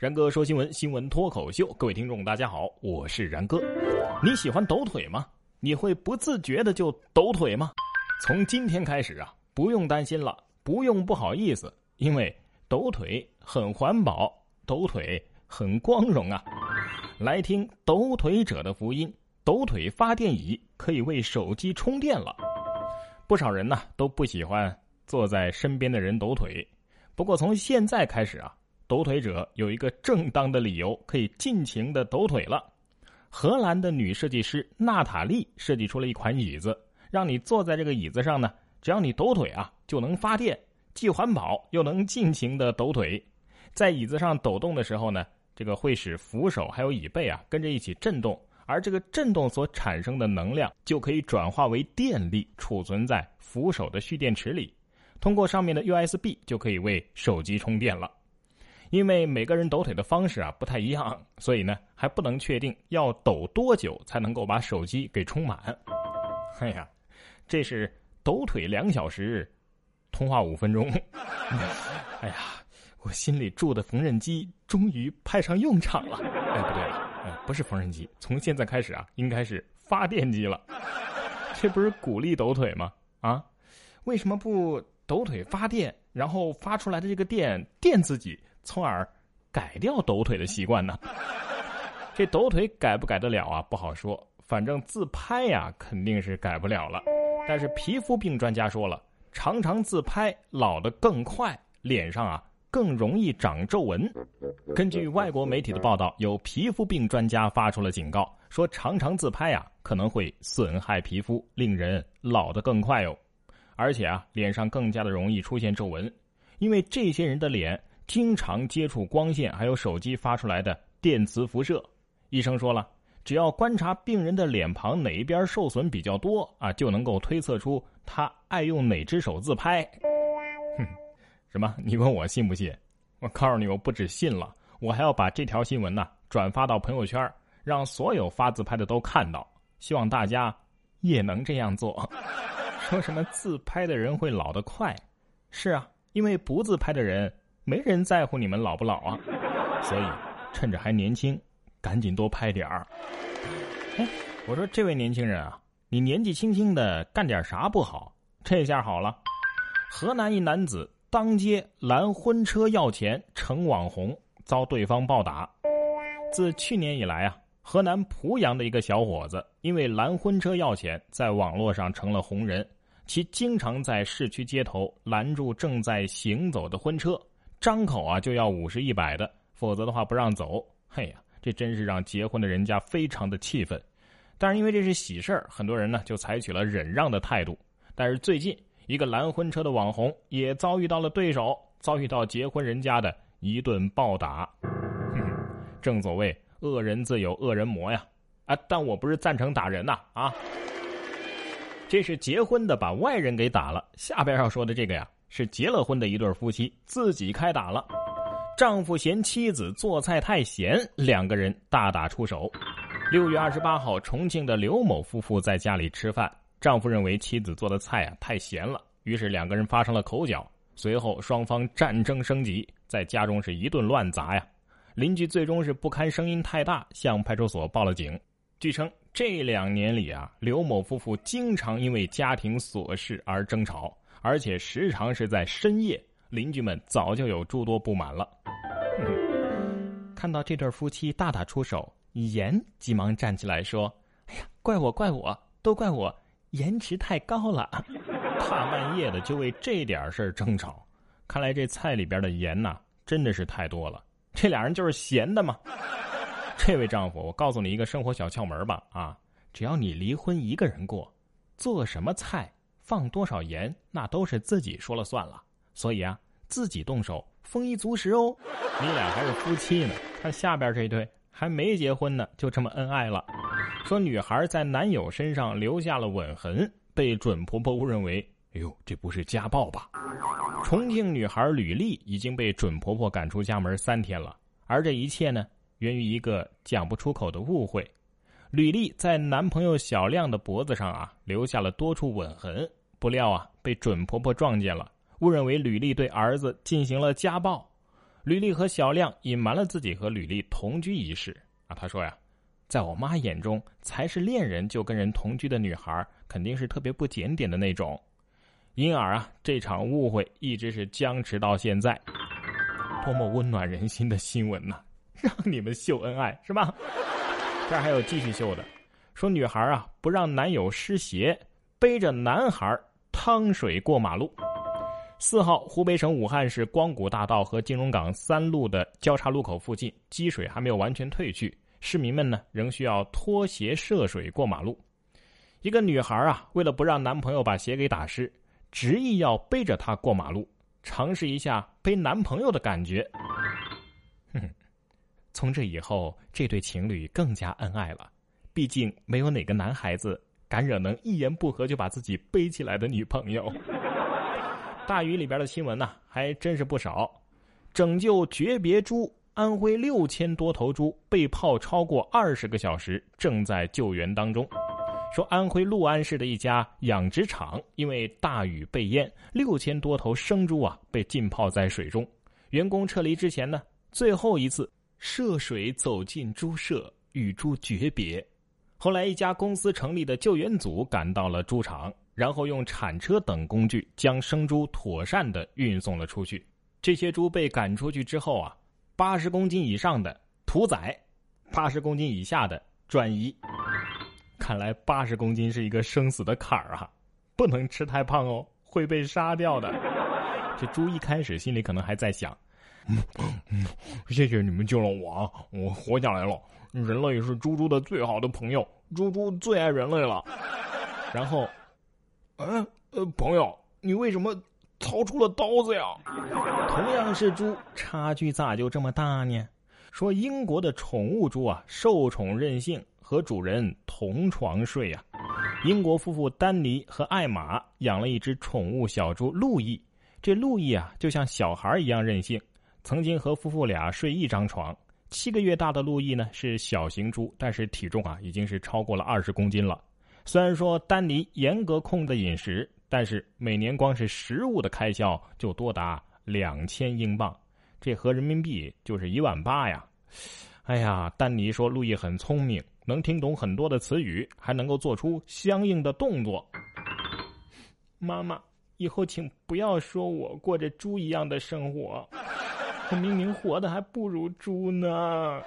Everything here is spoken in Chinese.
然哥说新闻，新闻脱口秀，各位听众大家好，我是然哥。你喜欢抖腿吗？你会不自觉的就抖腿吗？从今天开始啊，不用担心了，不用不好意思，因为抖腿很环保，抖腿很光荣啊！来听抖腿者的福音，抖腿发电椅可以为手机充电了。不少人呢都不喜欢坐在身边的人抖腿，不过从现在开始啊。抖腿者有一个正当的理由，可以尽情的抖腿了。荷兰的女设计师娜塔莉设计出了一款椅子，让你坐在这个椅子上呢，只要你抖腿啊，就能发电，既环保又能尽情的抖腿。在椅子上抖动的时候呢，这个会使扶手还有椅背啊跟着一起震动，而这个震动所产生的能量就可以转化为电力，储存在扶手的蓄电池里，通过上面的 USB 就可以为手机充电了。因为每个人抖腿的方式啊不太一样，所以呢还不能确定要抖多久才能够把手机给充满。哎呀，这是抖腿两小时，通话五分钟。哎呀，我心里住的缝纫机终于派上用场了。哎，不对，哎，不是缝纫机，从现在开始啊，应该是发电机了。这不是鼓励抖腿吗？啊，为什么不抖腿发电，然后发出来的这个电电自己？从而改掉抖腿的习惯呢？这抖腿改不改得了啊？不好说。反正自拍呀，肯定是改不了了。但是皮肤病专家说了，常常自拍老得更快，脸上啊更容易长皱纹。根据外国媒体的报道，有皮肤病专家发出了警告，说常常自拍啊可能会损害皮肤，令人老得更快哦。而且啊，脸上更加的容易出现皱纹，因为这些人的脸。经常接触光线，还有手机发出来的电磁辐射。医生说了，只要观察病人的脸庞哪一边受损比较多啊，就能够推测出他爱用哪只手自拍。哼，什么？你问我信不信？我告诉你，我不止信了，我还要把这条新闻呢转发到朋友圈，让所有发自拍的都看到。希望大家也能这样做。说什么自拍的人会老得快？是啊，因为不自拍的人。没人在乎你们老不老啊，所以趁着还年轻，赶紧多拍点儿。哎，我说这位年轻人啊，你年纪轻轻的干点啥不好？这下好了，河南一男子当街拦婚车要钱成网红，遭对方暴打。自去年以来啊，河南濮阳的一个小伙子因为拦婚车要钱，在网络上成了红人。其经常在市区街头拦住正在行走的婚车。张口啊就要五十一百的，否则的话不让走。嘿呀，这真是让结婚的人家非常的气愤。但是因为这是喜事儿，很多人呢就采取了忍让的态度。但是最近一个拦婚车的网红也遭遇到了对手，遭遇到结婚人家的一顿暴打。正所谓恶人自有恶人磨呀！啊，但我不是赞成打人呐啊！这是结婚的把外人给打了。下边要说的这个呀。是结了婚的一对夫妻自己开打了，丈夫嫌妻子做菜太咸，两个人大打出手。六月二十八号，重庆的刘某夫妇在家里吃饭，丈夫认为妻子做的菜啊太咸了，于是两个人发生了口角。随后双方战争升级，在家中是一顿乱砸呀。邻居最终是不堪声音太大，向派出所报了警。据称，这两年里啊，刘某夫妇经常因为家庭琐事而争吵。而且时常是在深夜，邻居们早就有诸多不满了。看到这对夫妻大打出手，严急忙站起来说：“哎呀，怪我怪我，都怪我颜值太高了，大半夜的就为这点事儿争吵。看来这菜里边的盐呐，真的是太多了。这俩人就是闲的嘛。这位丈夫，我告诉你一个生活小窍门吧，啊，只要你离婚一个人过，做什么菜。”放多少盐，那都是自己说了算了。所以啊，自己动手，丰衣足食哦。你俩还是夫妻呢，看下边这对还没结婚呢，就这么恩爱了。说女孩在男友身上留下了吻痕，被准婆婆误认为，哎呦，这不是家暴吧？重庆女孩吕丽已经被准婆婆赶出家门三天了，而这一切呢，源于一个讲不出口的误会。吕丽在男朋友小亮的脖子上啊，留下了多处吻痕。不料啊，被准婆婆撞见了，误认为吕丽对儿子进行了家暴。吕丽和小亮隐瞒了自己和吕丽同居一事啊。他说呀，在我妈眼中，才是恋人就跟人同居的女孩，肯定是特别不检点的那种。因而啊，这场误会一直是僵持到现在。多么温暖人心的新闻呐！让你们秀恩爱是吧？这还有继续秀的，说女孩啊不让男友湿鞋，背着男孩趟水过马路。四号，湖北省武汉市光谷大道和金融港三路的交叉路口附近积水还没有完全退去，市民们呢仍需要脱鞋涉水过马路。一个女孩啊，为了不让男朋友把鞋给打湿，执意要背着他过马路。尝试一下背男朋友的感觉，从这以后，这对情侣更加恩爱了。毕竟没有哪个男孩子敢惹能一言不合就把自己背起来的女朋友。大雨里边的新闻呢，还真是不少。拯救诀别猪，安徽六千多头猪被泡超过二十个小时，正在救援当中。说安徽六安市的一家养殖场因为大雨被淹，六千多头生猪啊被浸泡在水中。员工撤离之前呢，最后一次涉水走进猪舍与猪诀别。后来一家公司成立的救援组赶到了猪场，然后用铲车等工具将生猪妥善的运送了出去。这些猪被赶出去之后啊，八十公斤以上的屠宰，八十公斤以下的转移。看来八十公斤是一个生死的坎儿啊，不能吃太胖哦，会被杀掉的。这猪一开始心里可能还在想：“嗯 嗯谢谢你们救了我啊，我活下来了。人类是猪猪的最好的朋友，猪猪最爱人类了。”然后，嗯呃，朋友，你为什么掏出了刀子呀？同样是猪，差距咋就这么大呢？说英国的宠物猪啊，受宠任性。和主人同床睡呀！英国夫妇丹尼和艾玛养了一只宠物小猪路易。这路易啊，就像小孩一样任性，曾经和夫妇俩睡一张床。七个月大的路易呢是小型猪，但是体重啊已经是超过了二十公斤了。虽然说丹尼严格控制饮食，但是每年光是食物的开销就多达两千英镑，这合人民币就是一万八呀！哎呀，丹尼说路易很聪明。能听懂很多的词语，还能够做出相应的动作。妈妈，以后请不要说我过着猪一样的生活，明明活的还不如猪呢。